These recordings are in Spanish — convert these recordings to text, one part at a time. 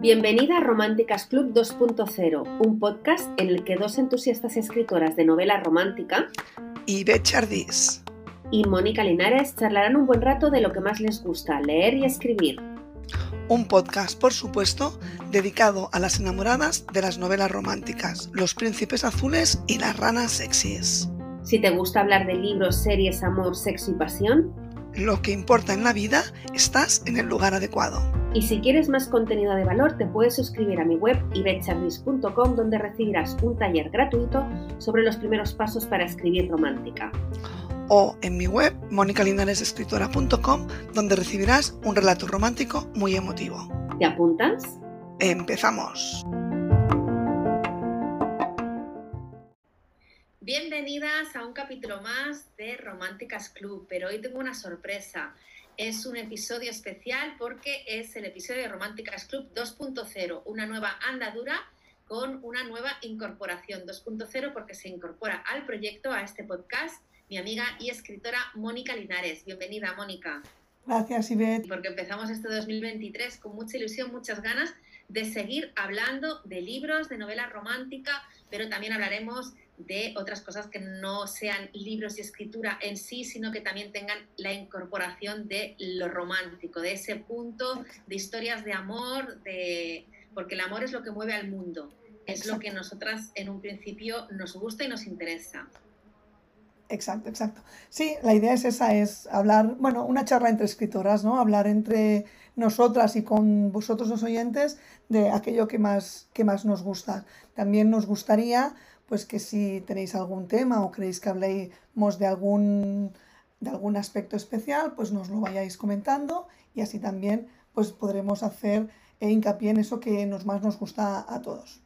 Bienvenida a Románticas Club 2.0, un podcast en el que dos entusiastas escritoras de novela romántica, Ibe Chardis y Mónica Linares charlarán un buen rato de lo que más les gusta, leer y escribir. Un podcast, por supuesto, dedicado a las enamoradas de las novelas románticas, los príncipes azules y las ranas sexys. Si te gusta hablar de libros, series, amor, sexo y pasión, lo que importa en la vida, estás en el lugar adecuado. Y si quieres más contenido de valor, te puedes suscribir a mi web ibetchardis.com donde recibirás un taller gratuito sobre los primeros pasos para escribir romántica. O en mi web monicalinaresescritora.com donde recibirás un relato romántico muy emotivo. ¿Te apuntas? Empezamos. Bienvenidas a un capítulo más de Románticas Club, pero hoy tengo una sorpresa. Es un episodio especial porque es el episodio de Románticas Club 2.0, una nueva andadura con una nueva incorporación 2.0 porque se incorpora al proyecto, a este podcast, mi amiga y escritora Mónica Linares. Bienvenida, Mónica. Gracias, Ivette. Porque empezamos este 2023 con mucha ilusión, muchas ganas de seguir hablando de libros, de novela romántica, pero también hablaremos de otras cosas que no sean libros y escritura en sí, sino que también tengan la incorporación de lo romántico, de ese punto de historias de amor, de... porque el amor es lo que mueve al mundo, es lo que nosotras en un principio nos gusta y nos interesa. Exacto, exacto. Sí, la idea es esa, es hablar, bueno, una charla entre escritoras, ¿no? Hablar entre nosotras y con vosotros los oyentes de aquello que más, que más nos gusta. También nos gustaría pues que si tenéis algún tema o queréis que hablemos de algún, de algún aspecto especial, pues nos lo vayáis comentando y así también pues podremos hacer hincapié en eso que nos más nos gusta a todos.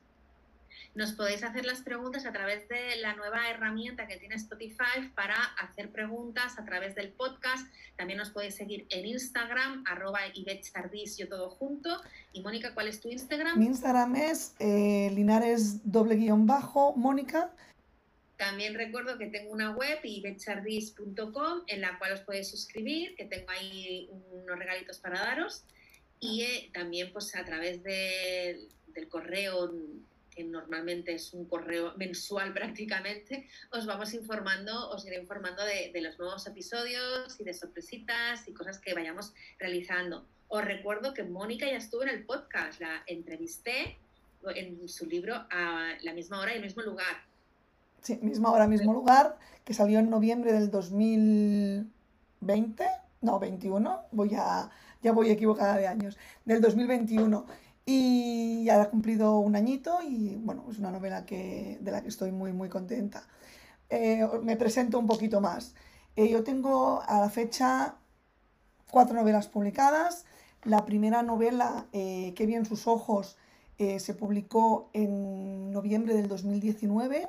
Nos podéis hacer las preguntas a través de la nueva herramienta que tiene Spotify para hacer preguntas a través del podcast. También nos podéis seguir en Instagram, arroba yo todo junto. Y Mónica, ¿cuál es tu Instagram? Mi Instagram es eh, linares doble guion bajo, Mónica. También recuerdo que tengo una web, ibetchardis.com, en la cual os podéis suscribir, que tengo ahí unos regalitos para daros. Y eh, también pues a través del correo que normalmente es un correo mensual prácticamente, os vamos informando, os iré informando de, los nuevos episodios y de sorpresitas y cosas que vayamos realizando. Os recuerdo que Mónica ya estuvo en el podcast, la entrevisté en su libro a la misma hora y el mismo lugar. Sí, misma hora, mismo lugar, que salió en noviembre del 2020, no, 21, voy a, ya voy equivocada de años, del 2021 y ya ha cumplido un añito y bueno, es una novela que, de la que estoy muy muy contenta. Eh, me presento un poquito más. Eh, yo tengo a la fecha cuatro novelas publicadas. La primera novela, eh, Que bien sus ojos, se publicó en noviembre del 2019.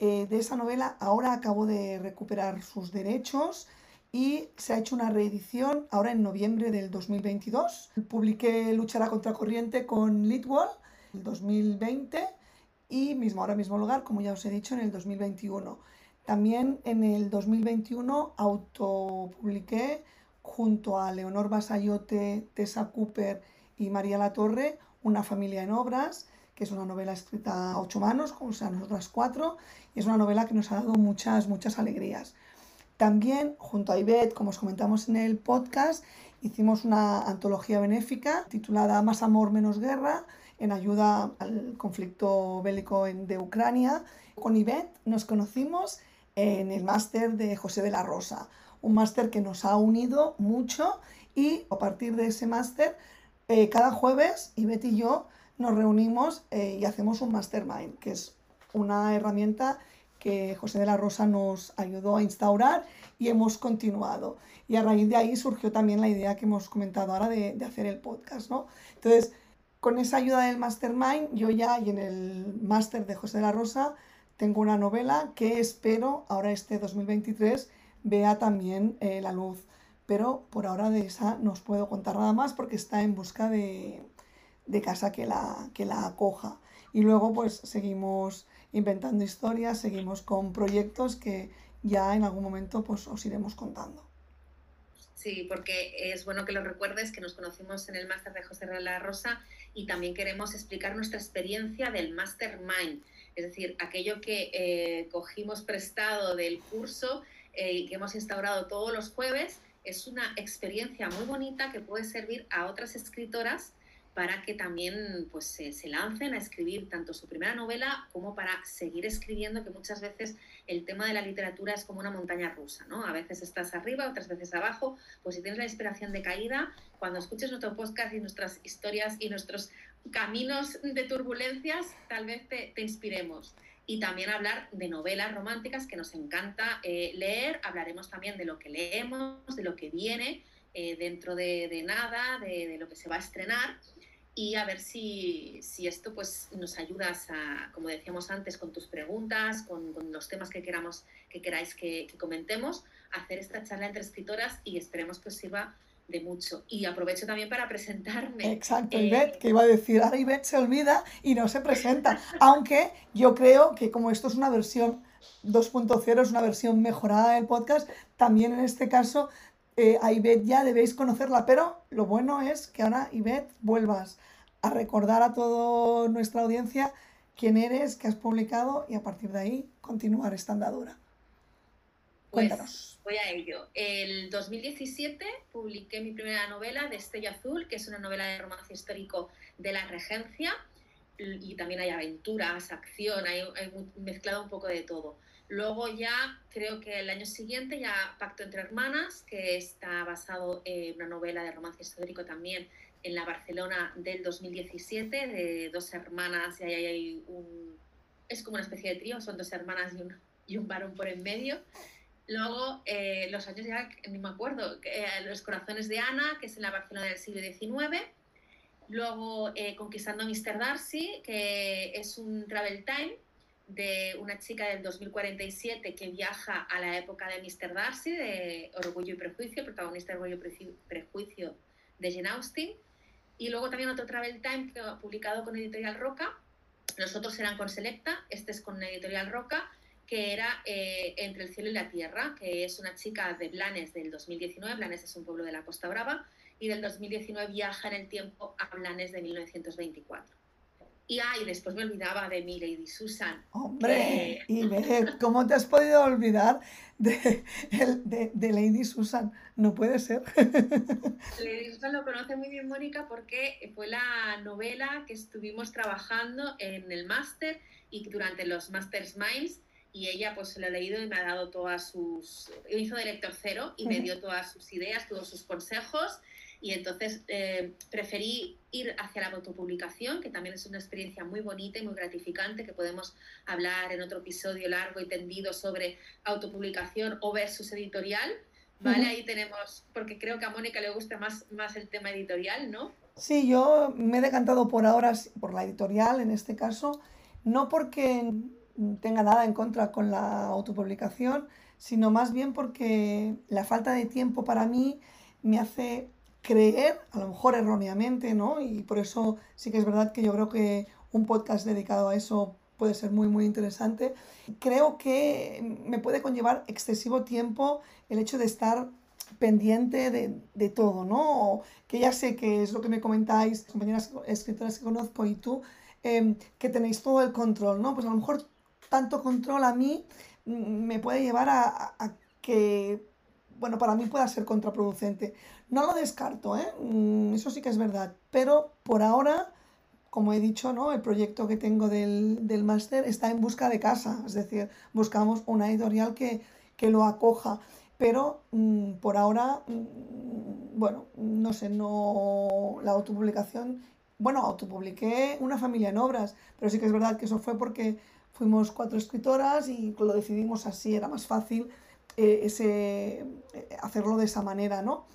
de esa novela ahora acabo de recuperar sus derechos y se ha hecho una reedición ahora en noviembre del 2022. Publiqué Luchará contra corriente con Litwall en el 2020 y mismo ahora mismo lugar, como ya os he dicho, en el 2021. También en el 2021 autopubliqué junto a Leonor Basayote, Tessa Cooper y María La Torre Una familia en obras, que es una novela escrita a ocho manos, como sea nosotras cuatro, y es una novela que nos ha dado muchas, muchas alegrías. También, junto a Ivette, como os comentamos en el podcast, hicimos una antología benéfica titulada Más amor, menos guerra, en ayuda al conflicto bélico de Ucrania. Con Ivette nos conocimos en el máster de José de la Rosa, un máster que nos ha unido mucho y a partir de ese máster, eh, cada jueves Ivette y yo nos reunimos eh, y hacemos un mastermind, que es una herramienta que José de la Rosa nos ayudó a instaurar y hemos continuado. Y a raíz de ahí surgió también la idea que hemos comentado ahora de, hacer el podcast, ¿no? Entonces, con esa ayuda del Mastermind, yo ya y en el máster de José de la Rosa tengo una novela que espero ahora este 2023 vea también eh, la luz. Pero por ahora de esa no os puedo contar nada más porque está en busca de, de casa que la, que la acoja. Y luego pues seguimos inventando historias, seguimos con proyectos que ya en algún momento pues os iremos contando. Sí, porque es bueno que lo recuerdes que nos conocimos en el máster de José de la Rosa y también queremos explicar nuestra experiencia del Mastermind, es decir, aquello que eh, cogimos prestado del curso eh, y que hemos instaurado todos los jueves. Es una experiencia muy bonita que puede servir a otras escritoras para que también pues, se, lancen a escribir tanto su primera novela como para seguir escribiendo, que muchas veces el tema de la literatura es como una montaña rusa, ¿no? A veces estás arriba, otras veces abajo, pues si tienes la inspiración de caída, cuando escuches nuestro podcast y nuestras historias y nuestros caminos de turbulencias, tal vez te, inspiremos. Y también hablar de novelas románticas que nos encanta eh, leer, hablaremos también de lo que leemos, de lo que viene eh, dentro de, nada, de, de lo que se va a estrenar y a ver si, si, esto pues nos ayudas a, como decíamos antes, con tus preguntas, con, con los temas que queramos, que queráis que, comentemos, hacer esta charla entre escritoras y esperemos que os sirva de mucho. Y aprovecho también para presentarme. Exacto, Ivette, que iba a decir, ahora Ivette se olvida y no se presenta. Aunque yo creo que como esto es una versión 2.0, es una versión mejorada del podcast, también en este caso eh, a Ivette ya debéis conocerla, pero lo bueno es que ahora Ivette vuelvas a recordar a toda nuestra audiencia quién eres, qué has publicado y a partir de ahí continuar esta andadura. Pues Cuéntanos. voy a ello. El 2017 publiqué mi primera novela, Destello Azul, que es una novela de romance histórico de la Regencia y también hay aventuras, acción, hay, hay mezclado un poco de todo. Luego ya creo que el año siguiente ya Pacto entre Hermanas, que está basado en una novela de romance histórico también en la Barcelona del 2017, de dos hermanas y ahí hay un... Es como una especie de trío, son dos hermanas y un, y un varón por en medio. Luego, eh, los años ya, ni me acuerdo, eh, Los Corazones de Ana, que es en la Barcelona del siglo XIX. Luego, eh, Conquistando a Mr. Darcy, que es un travel time, de una chica del 2047 que viaja a la época de Mr. Darcy, de Orgullo y Prejuicio, protagonista de Orgullo y Prejuicio de Jane Austen. Y luego también otro Travel Time que publicado con Editorial Roca. Los otros eran con Selecta, este es con Editorial Roca, que era eh, Entre el cielo y la tierra, que es una chica de Blanes del 2019. Blanes es un pueblo de la Costa Brava. Y del 2019 viaja en el tiempo a Blanes de 1924. Y ay, después me olvidaba de mi Lady Susan. Hombre, y ve, ¿cómo te has podido olvidar de, de, Lady Susan? No puede ser. Lady Susan lo conoce muy bien Mónica porque fue la novela que estuvimos trabajando en el máster y durante los Masters Minds y ella pues se lo ha leído y me ha dado todas sus... hizo de lector cero y me dio todas sus ideas, todos sus consejos y entonces eh, preferí ir hacia la autopublicación, que también es una experiencia muy bonita y muy gratificante, que podemos hablar en otro episodio largo y tendido sobre autopublicación o versus editorial. ¿Vale? Ahí tenemos, porque creo que a Mónica le gusta más, más el tema editorial, ¿no? Sí, yo me he decantado por ahora por la editorial en este caso, no porque tenga nada en contra con la autopublicación, sino más bien porque la falta de tiempo para mí me hace creer, a lo mejor erróneamente, ¿no? Y por eso sí que es verdad que yo creo que un podcast dedicado a eso puede ser muy, muy interesante. Creo que me puede conllevar excesivo tiempo el hecho de estar pendiente de, todo, ¿no? Que ya sé que es lo que me comentáis, compañeras escritoras que conozco y tú, em, que tenéis todo el control, ¿no? Pues a lo mejor tanto control a mí me puede llevar a que, bueno, para mí pueda ser contraproducente. No lo descarto, ¿eh? Mm, eso sí que es verdad. Pero por ahora, como he dicho, ¿no? el proyecto que tengo del, del máster está en busca de casa. Es decir, buscamos una editorial que, lo acoja. Pero mm, por ahora, mm, bueno, no sé, no la autopublicación. Bueno, autopubliqué Una familia en obras, pero sí que es verdad que eso fue porque fuimos cuatro escritoras y lo decidimos así, era más fácil eh, ese, eh, hacerlo de esa manera, ¿no?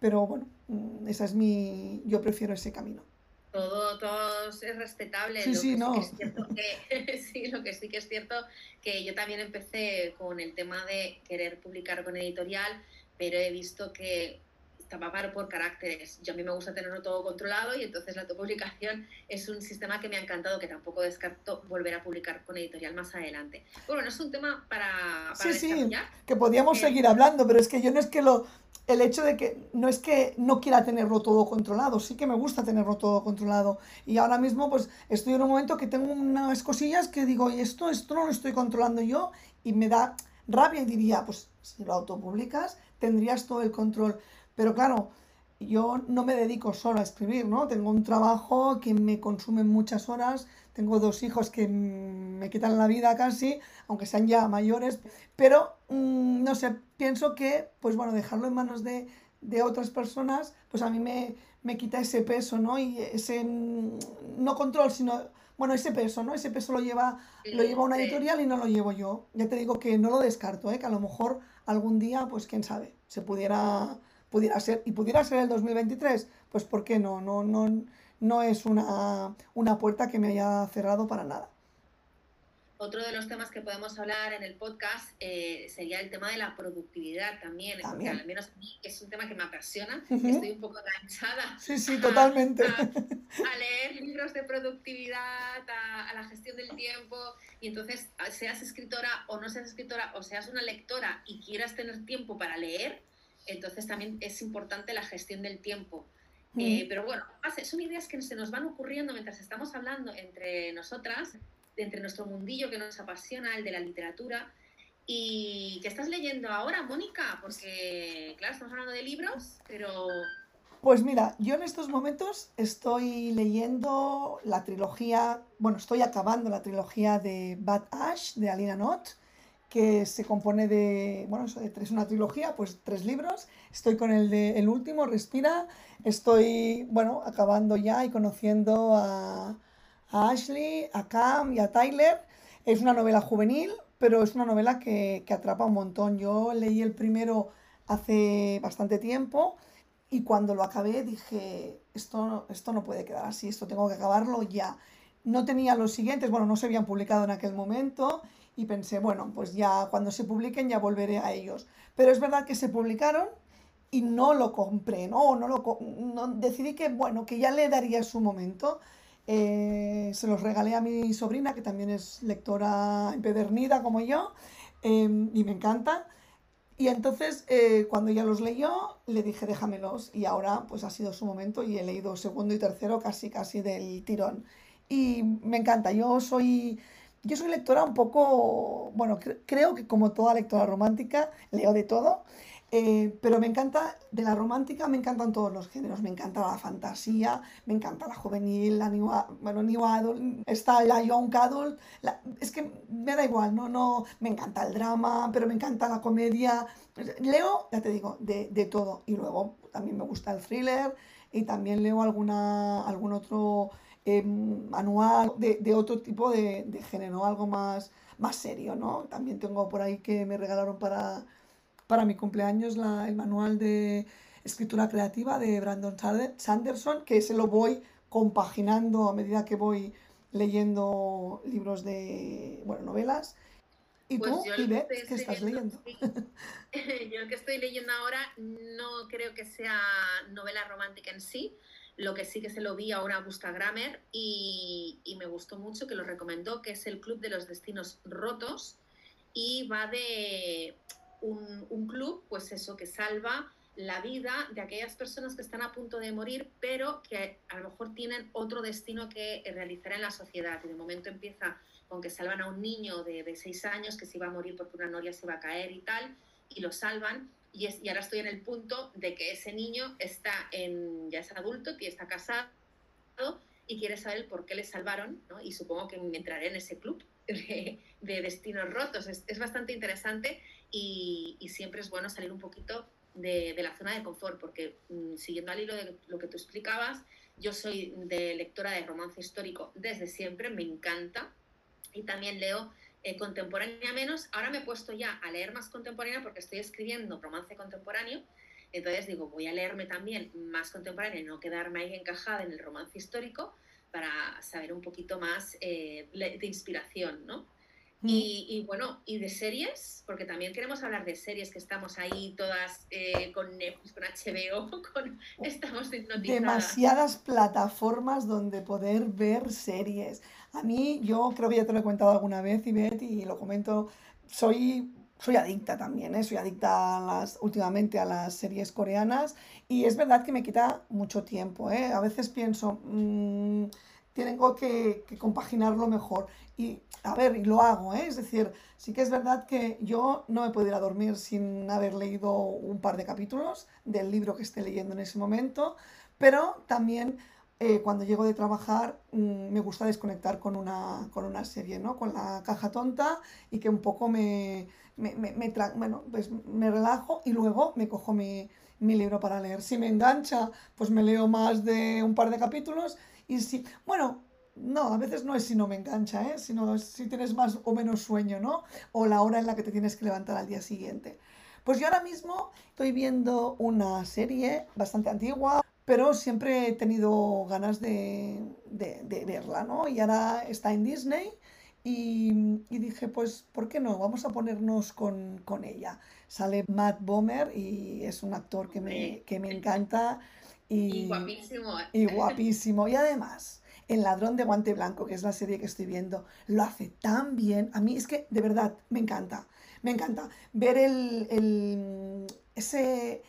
Pero bueno, mm, esa es mi, yo prefiero ese camino. Todo, todo es respetable. Sí, sí, no. Sí, lo que sí que es cierto que yo también empecé con el tema de querer publicar con editorial, pero he visto que tapar por caracteres. Yo a mí me gusta tenerlo todo controlado y entonces la autopublicación es un sistema que me ha encantado, que tampoco descarto volver a publicar con editorial más adelante. Bueno, no es un tema para, para sí, sí, que podíamos eh, seguir hablando, pero es que yo no es que lo... El hecho de que no es que no quiera tenerlo todo controlado, sí que me gusta tenerlo todo controlado. Y ahora mismo pues estoy en un momento que tengo unas cosillas que digo, y esto, esto no lo estoy controlando yo y me da rabia y diría, pues si lo autopublicas tendrías todo el control. Pero claro, yo no me dedico solo a escribir, ¿no? Tengo un trabajo que me consume muchas horas, tengo dos hijos que me quitan la vida casi, aunque sean ya mayores, pero mm, no sé, pienso que, pues bueno, dejarlo en manos de, otras personas, pues a mí me, me, quita ese peso, ¿no? Y ese, mm, no control, sino, bueno, ese peso, ¿no? Ese peso lo lleva, lo lleva una editorial y no lo llevo yo. Ya te digo que no lo descarto, ¿eh? Que a lo mejor algún día, pues quién sabe, se pudiera pudiera ser, y pudiera ser el 2023, pues ¿por qué no? No, no, no es una, una puerta que me haya cerrado para nada. Otro de los temas que podemos hablar en el podcast eh, sería el tema de la productividad también, también. Porque al menos a mí es un tema que me apasiona, estoy un poco enganchada sí, sí, totalmente. A, leer libros de productividad, a, a, la gestión del tiempo, y entonces seas escritora o no seas escritora, o seas una lectora y quieras tener tiempo para leer, entonces también es importante la gestión del tiempo. Mm. Eh, pero bueno, son ideas que se nos van ocurriendo mientras estamos hablando entre nosotras, entre nuestro mundillo que nos apasiona, el de la literatura. ¿Y qué estás leyendo ahora, Mónica? Porque, claro, estamos hablando de libros, pero... Pues mira, yo en estos momentos estoy leyendo la trilogía, bueno, estoy acabando la trilogía de Bad Ash de Alina Knott que se compone de, bueno, eso de tres, una trilogía, pues tres libros. Estoy con el de el último, Respira. Estoy, bueno, acabando ya y conociendo a, Ashley, a Cam y a Tyler. Es una novela juvenil, pero es una novela que, que atrapa un montón. Yo leí el primero hace bastante tiempo y cuando lo acabé dije, esto, esto no puede quedar así, esto tengo que acabarlo ya. No tenía los siguientes, bueno, no se habían publicado en aquel momento y pensé, bueno, pues ya cuando se publiquen ya volveré a ellos. Pero es verdad que se publicaron y no lo compré, ¿no? no, lo, no decidí que, bueno, que ya le daría su momento. Eh, se los regalé a mi sobrina, que también es lectora empedernida como yo, em, y me encanta. Y entonces, eh, cuando ya los leyó, le dije, déjamelos. Y ahora, pues ha sido su momento y he leído segundo y tercero casi, casi del tirón. Y me encanta. Yo soy yo soy lectora un poco, bueno, creo que como toda lectora romántica, leo de todo, eh, pero me encanta, de la romántica me encantan todos los géneros, me encanta la fantasía, me encanta la juvenil, la new, bueno, new adult, está la young adult, es que me da igual, no, no, me encanta el drama, pero me encanta la comedia, leo, ya te digo, de, de todo, y luego también me gusta el thriller, y también leo alguna, algún otro manual de, otro tipo de, género, algo más, más serio, ¿no? También tengo por ahí que me regalaron para, para mi cumpleaños el manual de escritura creativa de Brandon Sanderson, que se lo voy compaginando a medida que voy leyendo libros de, bueno, novelas. ¿Y pues tú, Ivette, qué estás leyendo? yo el que estoy leyendo ahora no creo que sea novela romántica en sí, lo que sí que se lo vi a una Gusta Grammer y, me gustó mucho, que lo recomendó, que es el Club de los Destinos Rotos y va de un, club, pues eso, que salva la vida de aquellas personas que están a punto de morir, pero que a lo mejor tienen otro destino que realizar en la sociedad. Y de momento empieza con que salvan a un niño de, de seis años que se iba a morir porque una noria se iba a caer y tal, y lo salvan y, ahora estoy en el punto de que ese niño está en, ya es adulto, está casado y quiere saber por qué le salvaron, ¿no? y supongo que me entraré en ese club de, destinos rotos. Es, bastante interesante y, siempre es bueno salir un poquito de, la zona de confort, porque mm, siguiendo al hilo de lo que tú explicabas, yo soy de lectora de romance histórico desde siempre, me encanta, y también leo eh, contemporánea menos. Ahora me he puesto ya a leer más contemporánea porque estoy escribiendo romance contemporáneo. Entonces digo, voy a leerme también más contemporánea y no quedarme ahí encajada en el romance histórico para saber un poquito más eh, de inspiración, ¿no? Mm. Y, y bueno, y de series, porque también queremos hablar de series que estamos ahí todas eh, con Netflix, con HBO, con, estamos hipnotizadas. demasiadas plataformas donde poder ver series. A mí, yo creo que ya te lo he contado alguna vez, Ivette, y lo comento, soy, soy adicta también, ¿eh? Soy adicta a las, últimamente a las series coreanas y es verdad que me quita mucho tiempo, ¿eh? A veces pienso, mm, tengo que, que compaginarlo mejor. Y, a ver, y lo hago, ¿eh? Es decir, sí que es verdad que yo no me puedo ir a dormir sin haber leído un par de capítulos del libro que esté leyendo en ese momento, pero también eh, cuando llego de trabajar mm, me gusta desconectar con una, con una serie, ¿no? Con la caja tonta y que un poco me, me, me, me bueno, pues me relajo y luego me cojo mi, mi libro para leer. Si me engancha, pues me leo más de un par de capítulos y si, bueno, no, a veces no es si no me engancha, ¿eh? Sino si tienes más o menos sueño, ¿no? O la hora en la que te tienes que levantar al día siguiente. Pues yo ahora mismo estoy viendo una serie bastante antigua, pero siempre he tenido ganas de, de- de verla, ¿no? Y ahora está en Disney y, y dije, pues, ¿por qué no? Vamos a ponernos con, con ella. Sale Matt Bomer y es un actor que me, que me encanta y y, guapísimo. ¿eh? y guapísimo. Y además, El ladrón de guante blanco, que es la serie que estoy viendo, lo hace tan bien. A mí es que, de verdad, me encanta. Me encanta ver el, el- ese,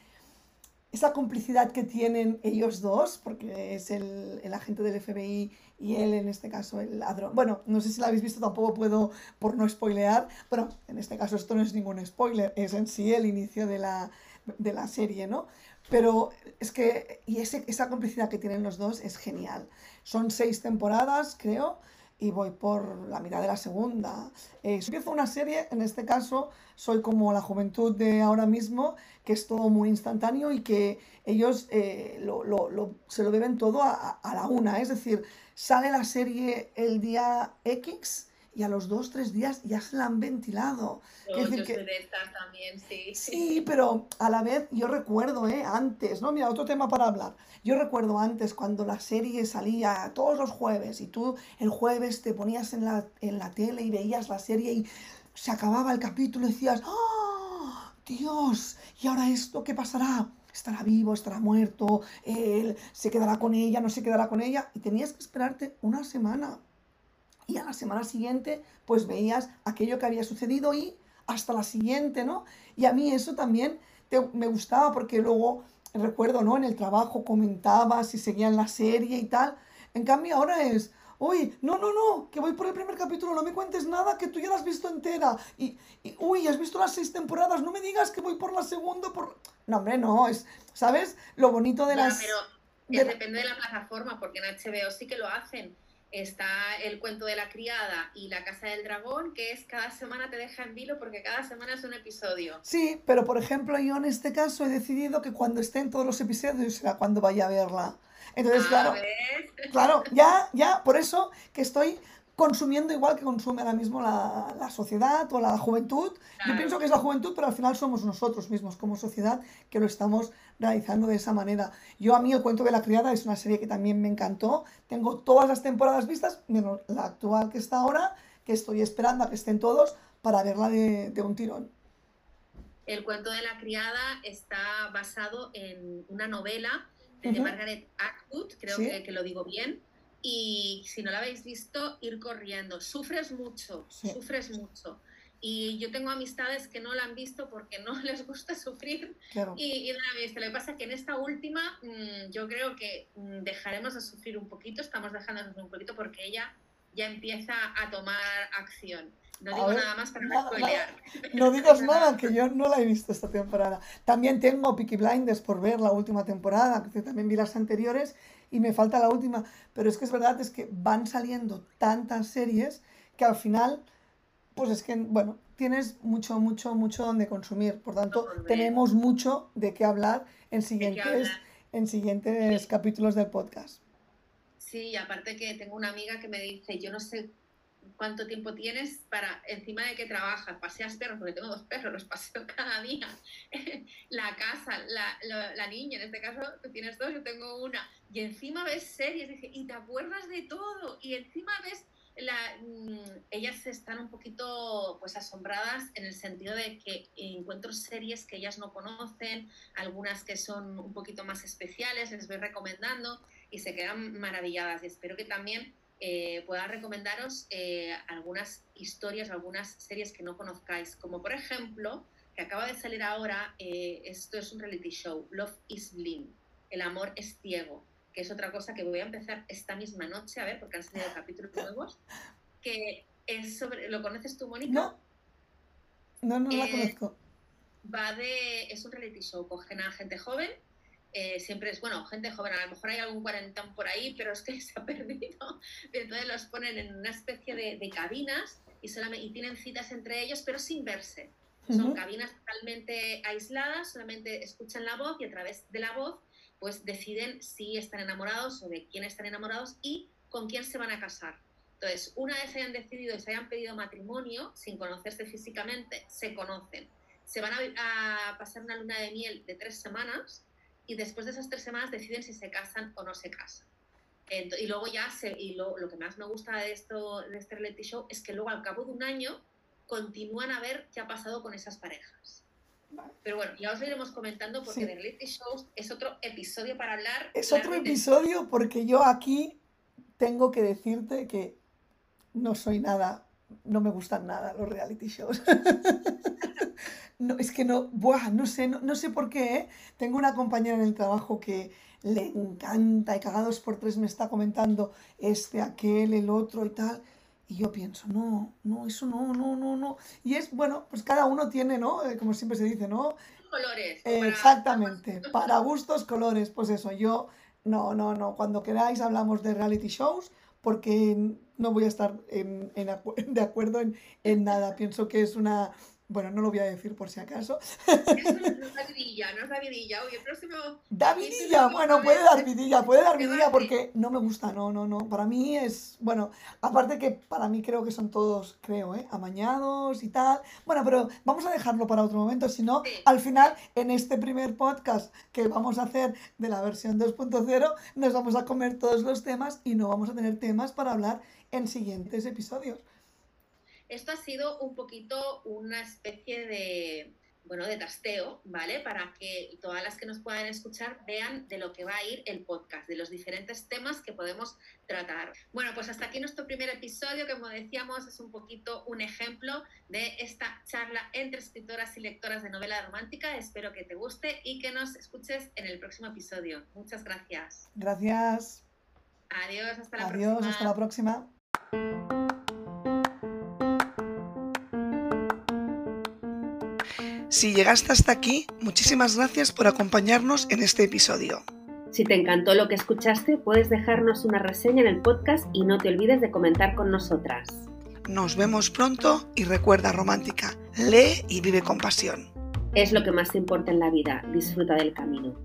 esa complicidad que tienen ellos dos, porque es el, el agente del FBI y él, en este caso, el ladrón. Bueno, no sé si la habéis visto, tampoco puedo, por no spoilear. Bueno, en este caso esto no es ningún spoiler, es en sí el inicio de la, de la serie, ¿no? Pero es que, y ese, esa complicidad que tienen los dos es genial. Son seis temporadas, creo, y voy por la mitad de la segunda. Eh, empiezo una serie, en este caso, soy como la juventud de ahora mismo, que es todo muy instantáneo y que ellos eh, lo, lo- lo- se lo beben todo a, a la una. Es decir, sale la serie el día X y a los dos, tres días ya se la han ventilado. Decir yo que soy de estas también, sí. Sí, pero a la vez yo recuerdo, ¿eh? Antes, ¿no? Mira, otro tema para hablar. Yo recuerdo antes cuando la serie salía todos los jueves y tú el jueves te ponías en la, en la tele y veías la serie y se acababa el capítulo y decías, ¡Oh, Dios! ¿Y ahora esto qué pasará? ¿Estará vivo? ¿Estará muerto? ¿Él se quedará con ella? ¿No se quedará con ella? Y tenías que esperarte una semana. Y a la semana siguiente, pues veías aquello que había sucedido y hasta la siguiente, ¿no? Y a mí eso también te- me gustaba porque luego, recuerdo, ¿no? En el trabajo comentaba si seguían la serie y tal. En cambio ahora es, uy, no, no, no, que voy por el primer capítulo, no me cuentes nada, que tú ya la has visto entera. Y, y, uy, has visto las seis temporadas, no me digas que voy por la segunda, por... No, hombre, no, es, ¿sabes? Lo bonito de las... pero de depende de la plataforma, porque en HBO sí que lo hacen. Está el cuento de la criada y la casa del dragón, que es cada semana te deja en vilo porque cada semana es un episodio. Sí, pero por ejemplo yo en este caso he decidido que cuando estén todos los episodios será cuando vaya a verla. Entonces, Ah, claro, ¿ves? claro, ya, ya, por eso que estoy consumiendo igual que consume ahora mismo la, la sociedad o la juventud. Yo pienso que es la juventud, pero al final somos nosotros mismos como sociedad que lo estamos realizando de esa manera. Yo a mí el cuento de la criada es una serie que también me encantó. Tengo todas las temporadas vistas, menos la actual que está ahora, que estoy esperando a que estén todos para verla de, de un tirón. El cuento de la criada está basado en una novela de. Margaret Atwood, creo Sí. que, que lo digo bien. Y si no la habéis visto, ir corriendo. Sufres mucho, Sí. sufres mucho. Y yo tengo amistades que no la han visto porque no les gusta sufrir Claro. y, y no la han visto. Lo que pasa es que en esta última mm, yo creo que mm, dejaremos de sufrir un poquito, estamos dejando de sufrir un poquito porque ella ya empieza a tomar acción. No A digo ver, nada más para no nada. No digas nada, que yo no la he visto esta temporada. También tengo Peaky Blinders por ver la última temporada, que también vi las anteriores y me falta la última. Pero es que es verdad, es que van saliendo tantas series que al final, pues es que, bueno, tienes mucho, mucho, mucho donde consumir. Por tanto, tenemos mucho de qué hablar en ¿De qué siguientes, hablar? en siguientes Sí. capítulos del podcast. Sí, y aparte que tengo una amiga que me dice, yo no sé cuánto tiempo tienes para, encima de que trabajas, paseas perros, porque tengo dos perros, los paseo cada día, la casa, la, la- la niña, en este caso tú tienes dos, yo tengo una, y encima ves series, dice, y te acuerdas de todo, y encima ves mm, ellas están un poquito pues asombradas en el sentido de que encuentro series que ellas no conocen, algunas que son un poquito más especiales, les voy recomendando y se quedan maravilladas. Y espero que también eh, pueda recomendaros eh, algunas historias, algunas series que no conozcáis, como por ejemplo, que acaba de salir ahora, eh, esto es un reality show, Love is Blind, El amor es ciego, que es otra cosa que voy a empezar esta misma noche a ver, porque han salido capítulos nuevos, que es sobre, ¿lo conoces tú, Mónica? No, no, no la conozco. Va de, es un reality show, cogen a gente joven eh, siempre es, bueno, gente joven, a lo mejor hay algún cuarentón por ahí, pero es que se ha perdido. Entonces los ponen en una especie de, cabinas y, solamente, y tienen citas entre ellos, pero sin verse. Son cabinas totalmente aisladas, solamente escuchan la voz y a través de la voz pues deciden si están enamorados o de quién están enamorados y con quién se van a casar. Entonces, una vez hayan decidido y se hayan pedido matrimonio, sin conocerse físicamente, se conocen. Se van a, pasar una luna de miel de tres semanas y después de esas tres semanas deciden si se casan o no se casan. y luego ya, y lo, lo, que más me gusta de, esto, de este reality show es que luego al cabo de un año continúan a ver qué ha pasado con esas parejas. Pero bueno, ya os lo iremos comentando porque de reality shows es otro episodio para hablar. Es otro episodio porque yo aquí tengo que decirte que no soy nada, no me gustan nada los reality shows. no, es que no, buah, no sé, no, sé por qué, ¿eh? Tengo una compañera en el trabajo que le encanta y cagados por tres me está comentando este, aquel, el otro y tal. Y yo pienso, no, no, eso no, no, no, no. Y es, bueno, pues cada uno tiene, ¿no? Eh, como siempre se dice, ¿no? Colores. exactamente, para gustos, colores. Pues eso, yo, no, no, no. Cuando queráis hablamos de reality shows, porque no voy a estar en, de acuerdo en, en nada. Pienso que es una bueno, no lo voy a decir por si acaso. No es la vidilla, no es la vidilla. Oye, el próximo. Da vidilla, bueno, puede dar vidilla, puede dar vidilla porque no me gusta, no, no, no. Para mí es, bueno, aparte que para mí creo que son todos, creo, ¿eh? Amañados y tal. Bueno, pero vamos a dejarlo para otro momento, si no, al final, en este primer podcast que vamos a hacer de la versión 2.0, nos vamos a comer todos los temas y no vamos a tener temas para hablar en siguientes episodios. Esto ha sido un poquito una especie de, bueno, de tasteo, ¿vale? Para que todas las que nos puedan escuchar vean de lo que va a ir el podcast, de los diferentes temas que podemos tratar. Bueno, pues hasta aquí nuestro primer episodio, que como decíamos es un poquito un ejemplo de esta charla entre escritoras y lectoras de novela romántica. Espero que te guste y que nos escuches en el próximo episodio. Muchas gracias. Gracias. Adiós, hasta la próxima. Adiós, hasta la próxima. Si llegaste hasta aquí, muchísimas gracias por acompañarnos en este episodio. Si te encantó lo que escuchaste, puedes dejarnos una reseña en el podcast y no te olvides de comentar con nosotras. Nos vemos pronto y recuerda romántica, lee y vive con pasión. Es lo que más importa en la vida, disfruta del camino.